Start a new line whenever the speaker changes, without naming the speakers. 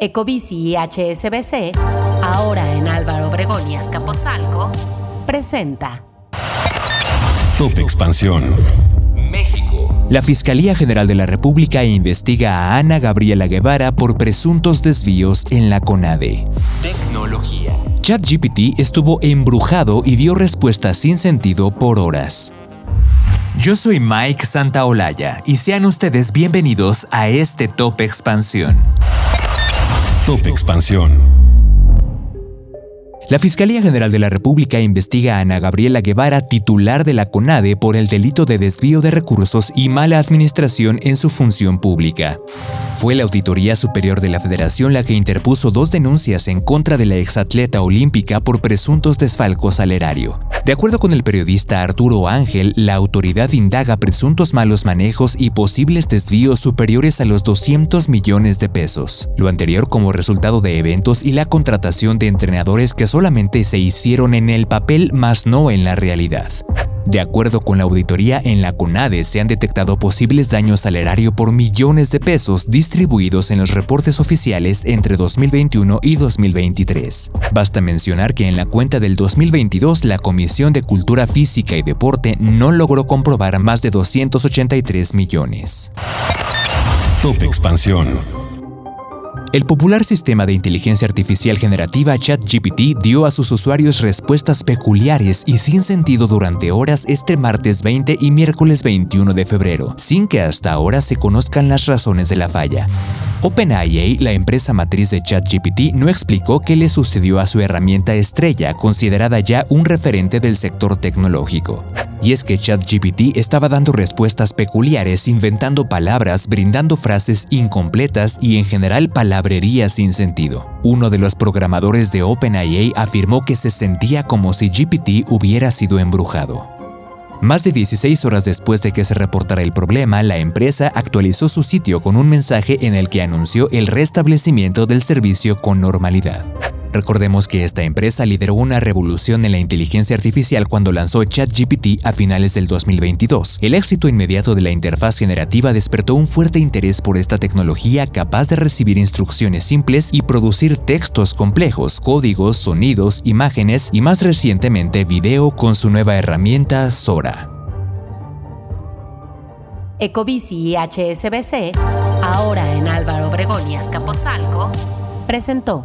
Ecobici y HSBC, ahora en Álvaro Obregón y Azcapotzalco, presenta
Top Expansión.
México.
La Fiscalía General de la República investiga a Ana Gabriela Guevara por presuntos desvíos en la CONADE.
Tecnología.
ChatGPT estuvo embrujado y dio respuestas sin sentido por horas. Yo soy Mike Santaolalla y sean ustedes bienvenidos a este Top Expansión.
Top Expansión.
La Fiscalía General de la República investiga a Ana Gabriela Guevara, titular de la CONADE, por el delito de desvío de recursos y mala administración en su función pública. Fue la Auditoría Superior de la Federación la que interpuso dos denuncias en contra de la exatleta olímpica por presuntos desfalcos al erario. De acuerdo con el periodista Arturo Ángel, la autoridad indaga presuntos malos manejos y posibles desvíos superiores a los 200 millones de pesos. Lo anterior como resultado de eventos y la contratación de entrenadores que solamente se hicieron en el papel más no en la realidad. De acuerdo con la auditoría en la CONADE, se han detectado posibles daños al erario por millones de pesos distribuidos en los reportes oficiales entre 2021 y 2023. Basta mencionar que en la cuenta del 2022 la Comisión de Cultura Física y Deporte no logró comprobar más de 283 millones.
Top Expansión.
El popular sistema de inteligencia artificial generativa ChatGPT dio a sus usuarios respuestas peculiares y sin sentido durante horas este martes 20 y miércoles 21 de febrero, sin que hasta ahora se conozcan las razones de la falla. OpenAI, la empresa matriz de ChatGPT, no explicó qué le sucedió a su herramienta estrella, considerada ya un referente del sector tecnológico. Y es que ChatGPT estaba dando respuestas peculiares, inventando palabras, brindando frases incompletas y en general palabrería sin sentido. Uno de los programadores de OpenAI afirmó que se sentía como si GPT hubiera sido embrujado. Más de 16 horas después de que se reportara el problema, la empresa actualizó su sitio con un mensaje en el que anunció el restablecimiento del servicio con normalidad. Recordemos que esta empresa lideró una revolución en la inteligencia artificial cuando lanzó ChatGPT a finales del 2022. El éxito inmediato de la interfaz generativa despertó un fuerte interés por esta tecnología capaz de recibir instrucciones simples y producir textos complejos, códigos, sonidos, imágenes y más recientemente video con su nueva herramienta Sora.
Ecobici y HSBC, ahora en Álvaro Obregón y Azcapotzalco, presentó